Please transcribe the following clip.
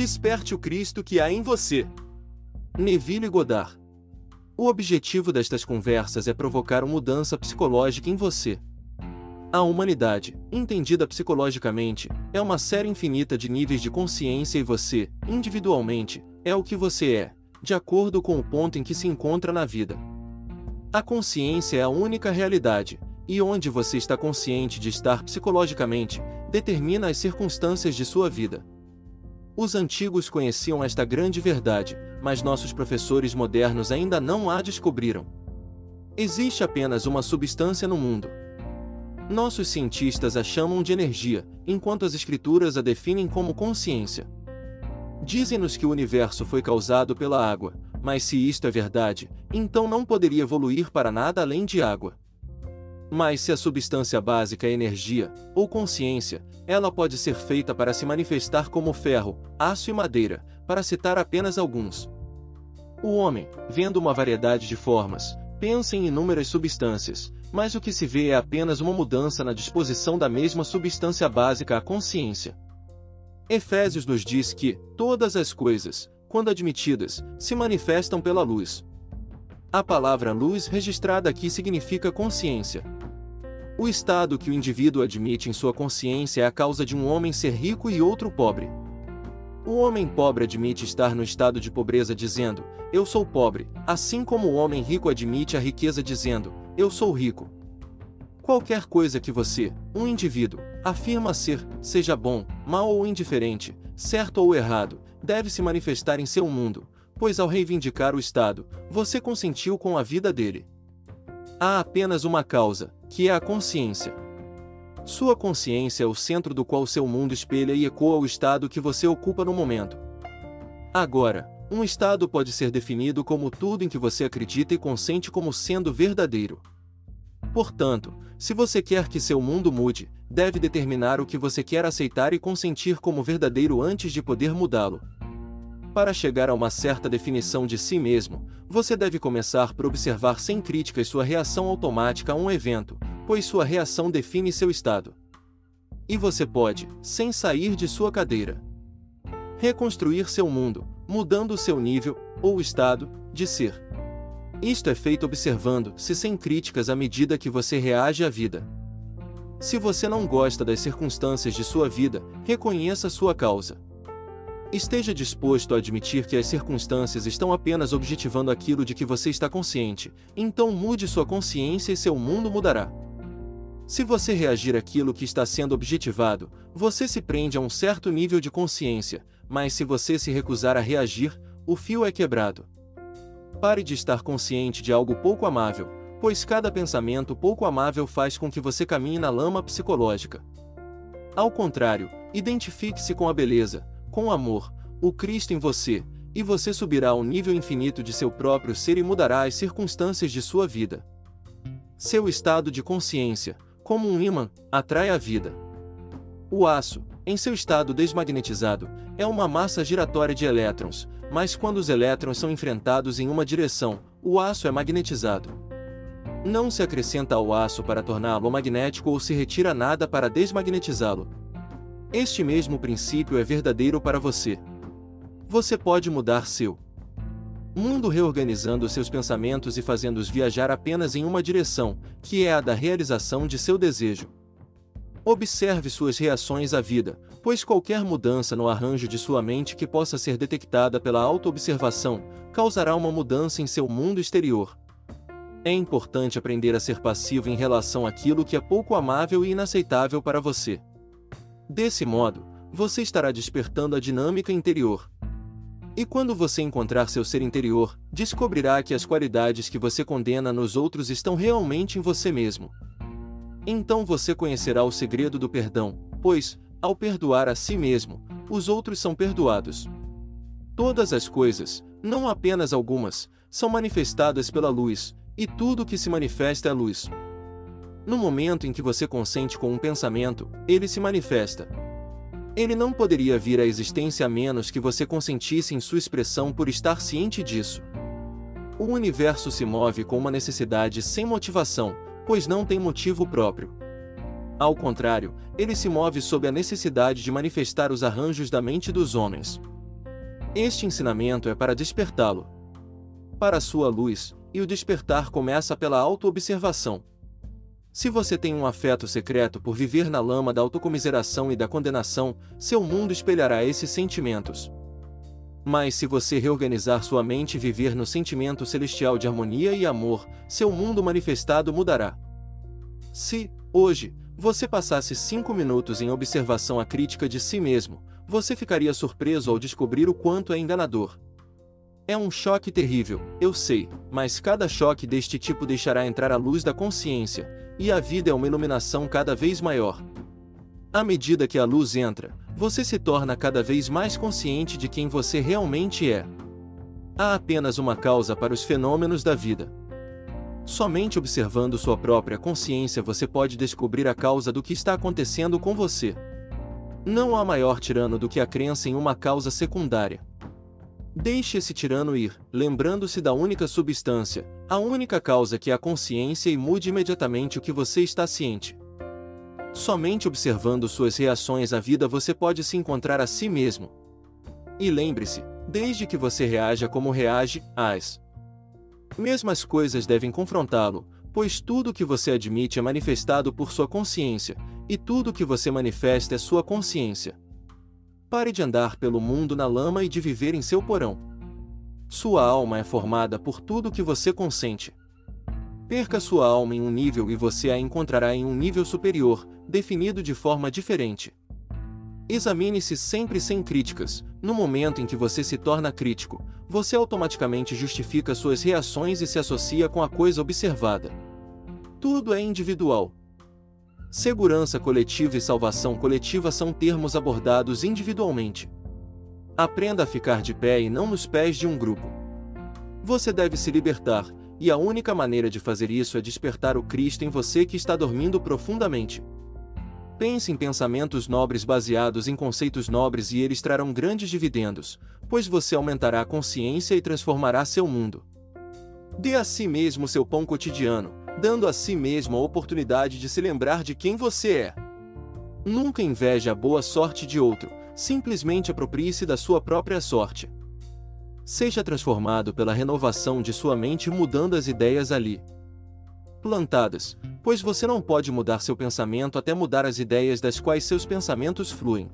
Desperte o Cristo que há em você. Neville Goddard. O objetivo destas conversas é provocar uma mudança psicológica em você. A humanidade, entendida psicologicamente, é uma série infinita de níveis de consciência e você, individualmente, é o que você é, de acordo com o ponto em que se encontra na vida. A consciência é a única realidade, e onde você está consciente de estar psicologicamente, determina as circunstâncias de sua vida. Os antigos conheciam esta grande verdade, mas nossos professores modernos ainda não a descobriram. Existe apenas uma substância no mundo. Nossos cientistas a chamam de energia, enquanto as escrituras a definem como consciência. Dizem-nos que o universo foi causado pela água, mas se isto é verdade, então não poderia evoluir para nada além de água. Mas se a substância básica é energia, ou consciência, ela pode ser feita para se manifestar como ferro, aço e madeira, para citar apenas alguns. O homem, vendo uma variedade de formas, pensa em inúmeras substâncias, mas o que se vê é apenas uma mudança na disposição da mesma substância básica à consciência. Efésios nos diz que todas as coisas, quando admitidas, se manifestam pela luz. A palavra luz registrada aqui significa consciência. O estado que o indivíduo admite em sua consciência é a causa de um homem ser rico e outro pobre. O homem pobre admite estar no estado de pobreza dizendo, eu sou pobre, assim como o homem rico admite a riqueza dizendo, eu sou rico. Qualquer coisa que você, um indivíduo, afirma ser, seja bom, mal ou indiferente, certo ou errado, deve se manifestar em seu mundo, pois ao reivindicar o Estado, você consentiu com a vida dele. Há apenas uma causa, que é a consciência. Sua consciência é o centro do qual seu mundo espelha e ecoa o estado que você ocupa no momento. Agora, um estado pode ser definido como tudo em que você acredita e consente como sendo verdadeiro. Portanto, se você quer que seu mundo mude, deve determinar o que você quer aceitar e consentir como verdadeiro antes de poder mudá-lo. Para chegar a uma certa definição de si mesmo, você deve começar por observar sem críticas sua reação automática a um evento, pois sua reação define seu estado. E você pode, sem sair de sua cadeira, reconstruir seu mundo, mudando seu nível, ou estado, de ser. Isto é feito observando-se sem críticas à medida que você reage à vida. Se você não gosta das circunstâncias de sua vida, reconheça sua causa. Esteja disposto a admitir que as circunstâncias estão apenas objetivando aquilo de que você está consciente, então mude sua consciência e seu mundo mudará. Se você reagir àquilo que está sendo objetivado, você se prende a um certo nível de consciência, mas se você se recusar a reagir, o fio é quebrado. Pare de estar consciente de algo pouco amável, pois cada pensamento pouco amável faz com que você caminhe na lama psicológica. Ao contrário, identifique-se com a beleza, com amor, o Cristo em você, e você subirá ao nível infinito de seu próprio ser e mudará as circunstâncias de sua vida. Seu estado de consciência, como um ímã, atrai a vida. O aço, em seu estado desmagnetizado, é uma massa giratória de elétrons, mas quando os elétrons são enfrentados em uma direção, o aço é magnetizado. Não se acrescenta ao aço para torná-lo magnético ou se retira nada para desmagnetizá-lo. Este mesmo princípio é verdadeiro para você. Você pode mudar seu mundo reorganizando seus pensamentos e fazendo-os viajar apenas em uma direção, que é a da realização de seu desejo. Observe suas reações à vida, pois qualquer mudança no arranjo de sua mente que possa ser detectada pela autoobservação causará uma mudança em seu mundo exterior. É importante aprender a ser passivo em relação àquilo que é pouco amável e inaceitável para você. Desse modo, você estará despertando a dinâmica interior. E quando você encontrar seu ser interior, descobrirá que as qualidades que você condena nos outros estão realmente em você mesmo. Então você conhecerá o segredo do perdão, pois, ao perdoar a si mesmo, os outros são perdoados. Todas as coisas, não apenas algumas, são manifestadas pela luz, e tudo que se manifesta é luz. No momento em que você consente com um pensamento, ele se manifesta. Ele não poderia vir à existência a menos que você consentisse em sua expressão por estar ciente disso. O universo se move com uma necessidade sem motivação, pois não tem motivo próprio. Ao contrário, ele se move sob a necessidade de manifestar os arranjos da mente dos homens. Este ensinamento é para despertá-lo para a sua luz, e o despertar começa pela autoobservação. Se você tem um afeto secreto por viver na lama da autocomiseração e da condenação, seu mundo espelhará esses sentimentos. Mas se você reorganizar sua mente e viver no sentimento celestial de harmonia e amor, seu mundo manifestado mudará. Se, hoje, você passasse cinco minutos em observação a crítica de si mesmo, você ficaria surpreso ao descobrir o quanto é enganador. É um choque terrível, eu sei, mas cada choque deste tipo deixará entrar a luz da consciência, e a vida é uma iluminação cada vez maior. À medida que a luz entra, você se torna cada vez mais consciente de quem você realmente é. Há apenas uma causa para os fenômenos da vida. Somente observando sua própria consciência você pode descobrir a causa do que está acontecendo com você. Não há maior tirano do que a crença em uma causa secundária. Deixe esse tirano ir, lembrando-se da única substância, a única causa que é a consciência e mude imediatamente o que você está ciente. Somente observando suas reações à vida você pode se encontrar a si mesmo. E lembre-se, desde que você reaja como reage, as mesmas coisas devem confrontá-lo, pois tudo que você admite é manifestado por sua consciência, e tudo que você manifesta é sua consciência. Pare de andar pelo mundo na lama e de viver em seu porão. Sua alma é formada por tudo que você consente. Perca sua alma em um nível e você a encontrará em um nível superior, definido de forma diferente. Examine-se sempre sem críticas. No momento em que você se torna crítico, você automaticamente justifica suas reações e se associa com a coisa observada. Tudo é individual, Segurança coletiva e salvação coletiva são termos abordados individualmente. Aprenda a ficar de pé e não nos pés de um grupo. Você deve se libertar, e a única maneira de fazer isso é despertar o Cristo em você que está dormindo profundamente. Pense em pensamentos nobres baseados em conceitos nobres e eles trarão grandes dividendos, pois você aumentará a consciência e transformará seu mundo. Dê a si mesmo seu pão cotidiano, dando a si mesmo a oportunidade de se lembrar de quem você é. Nunca inveje a boa sorte de outro, simplesmente aproprie-se da sua própria sorte. Seja transformado pela renovação de sua mente mudando as ideias ali plantadas, pois você não pode mudar seu pensamento até mudar as ideias das quais seus pensamentos fluem.